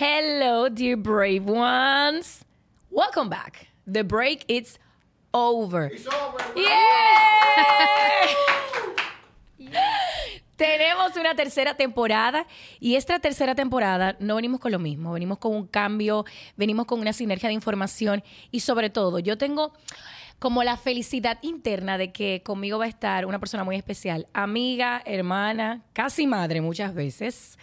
Hello, dear brave ones. Welcome back. The break it's over. Tenemos una tercera temporada y esta tercera temporada no venimos con lo mismo, venimos con un cambio, venimos con una sinergia de información y sobre todo yo tengo como la felicidad interna de que conmigo va a estar una persona muy especial, amiga, hermana, casi madre muchas veces.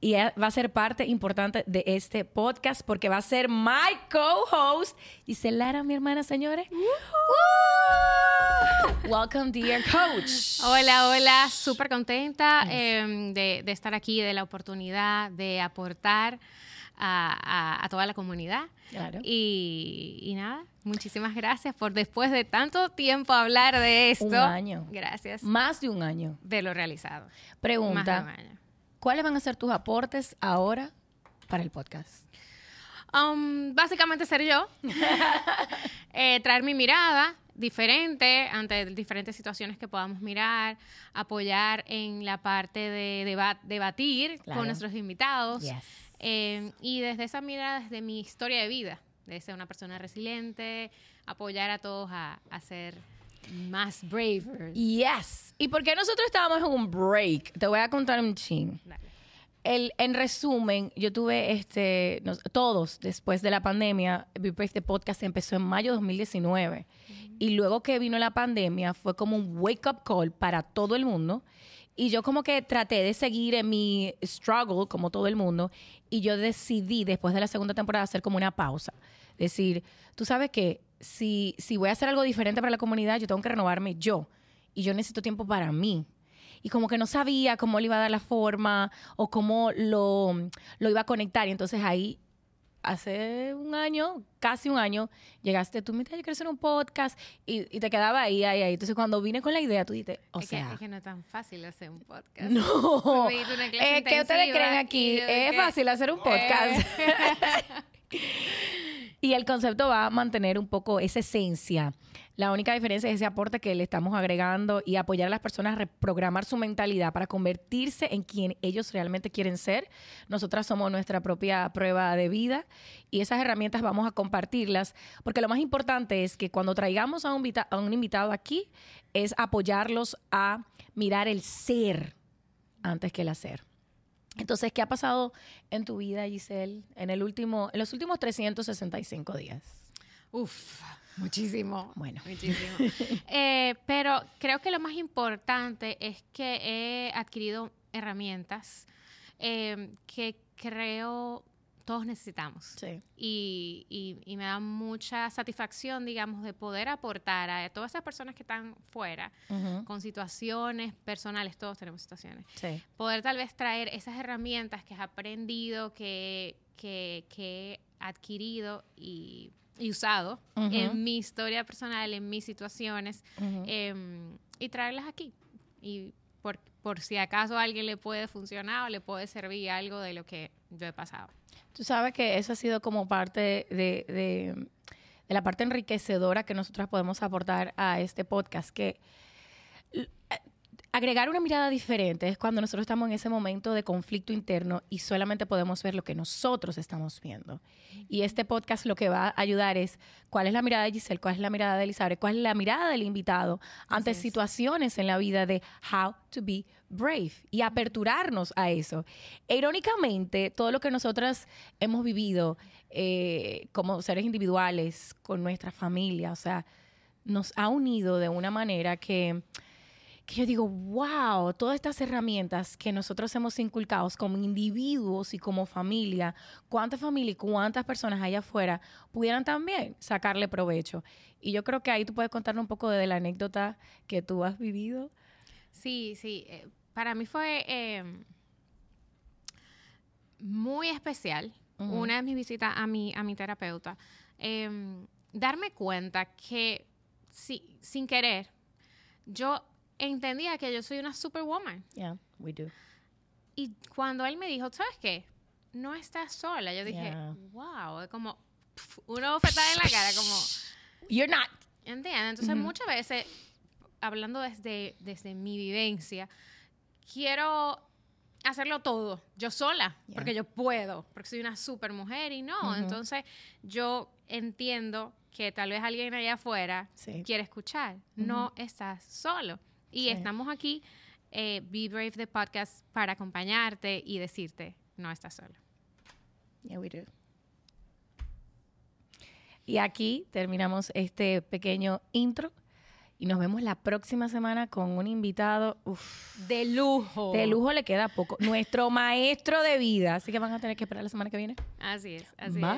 Y va a ser parte importante de este podcast porque va a ser my co-host. Y Lara, mi hermana, señores. Welcome, dear coach. Hola, hola. Súper contenta em, de, estar aquí, de la oportunidad de aportar a, toda la comunidad. Claro. Y, y, nada, muchísimas gracias por después de tanto tiempo hablar de esto. Un año. Gracias. Más de un año. De lo realizado. Pregunta. Más de un año. ¿Cuáles van a ser tus aportes ahora para el podcast? Um, básicamente ser yo, eh, traer mi mirada diferente ante diferentes situaciones que podamos mirar, apoyar en la parte de debatir con nuestros invitados eh, y desde esa mirada, desde mi historia de vida, de ser una persona resiliente, apoyar a todos a, a ser más bravers. Yes. ¿Y por qué nosotros estábamos en un break? Te voy a contar un ching. El, en resumen, yo tuve este, todos después de la pandemia, Be Brave the Podcast empezó en mayo de 2019. Y luego que vino la pandemia, fue como un wake up call para todo el mundo. Y yo como que traté de seguir en mi struggle, como todo el mundo. Y yo decidí, después de la segunda temporada, hacer como una pausa. Decir, tú sabes que si, si voy a hacer algo diferente para la comunidad, yo tengo que renovarme yo. Y yo necesito tiempo para mí. Y como que no sabía cómo le iba a dar la forma o cómo lo, lo iba a conectar. Y entonces ahí, hace un año, casi un año, llegaste tú, mira, yo quiero hacer un podcast. Y, y, te quedaba ahí, ahí, ahí. Entonces cuando vine con la idea, tú dijiste, o sea... Que, es que no es tan fácil hacer un podcast. No. Eh, ¿Qué ustedes creen aquí? Es fácil hacer un podcast. Eh. Y el concepto va a mantener un poco esa esencia. La única diferencia es ese aporte que le estamos agregando y apoyar a las personas a reprogramar su mentalidad para convertirse en quien ellos realmente quieren ser. Nosotras somos nuestra propia prueba de vida y esas herramientas vamos a compartirlas porque lo más importante es que cuando traigamos a un, a un invitado aquí es apoyarlos a mirar el ser antes que el hacer. Entonces, ¿qué ha pasado en tu vida, Giselle, en, el último, en los últimos 365 días? Uf, muchísimo. Bueno. Muchísimo. Eh, pero creo que lo más importante es que he adquirido herramientas eh, que creo todos necesitamos. Sí. Y, y, me da mucha satisfacción, digamos, de poder aportar a todas esas personas que están fuera con situaciones personales, todos tenemos situaciones. Sí. Poder tal vez traer esas herramientas que has aprendido, que, que, he adquirido y, usado en mi historia personal, en mis situaciones, em, y traerlas aquí. Y por, por si acaso a alguien le puede funcionar o le puede servir algo de lo que yo he pasado. Tú sabes que eso ha sido como parte de, de, la parte enriquecedora que nosotros podemos aportar a este podcast, que agregar una mirada diferente es cuando nosotros estamos en ese momento de conflicto interno y solamente podemos ver lo que nosotros estamos viendo. Y este podcast lo que va a ayudar es cuál es la mirada de Giselle, cuál es la mirada de Elizabeth, cuál es la mirada del invitado ante situaciones en la vida de how to be brave y aperturarnos a eso. E, irónicamente, todo lo que nosotras hemos vivido eh, como seres individuales, con nuestra familia, o sea, nos ha unido de una manera que que yo digo, wow, todas estas herramientas que nosotros hemos inculcado como individuos y como familia, cuántas familias y cuántas personas allá afuera pudieran también sacarle provecho. Y yo creo que ahí tú puedes contarnos un poco de la anécdota que tú has vivido. Sí, sí. Eh, para mí fue em, muy especial una de mis visitas a mi, a mi terapeuta. Em, darme cuenta que sí, sin querer, yo entendía que yo soy una superwoman. Yeah, we do. Y cuando él me dijo, ¿sabes qué? No estás sola. Yo dije, wow, es como una bofetada en la cara, como... You're not. ¿Entiendes? Entonces, muchas veces, hablando desde, desde mi vivencia, quiero hacerlo todo yo sola, porque yo puedo, porque soy una super mujer y no. Entonces, yo entiendo que tal vez alguien allá afuera quiere escuchar. No estás solo. Y estamos aquí, eh, Be Brave the Podcast, para acompañarte y decirte, no estás solo. Yeah, we do. Y aquí terminamos este pequeño intro y nos vemos la próxima semana con un invitado de lujo. De lujo le queda poco. Nuestro maestro de vida. Así que van a tener que esperar la semana que viene. Así es. Así Bye.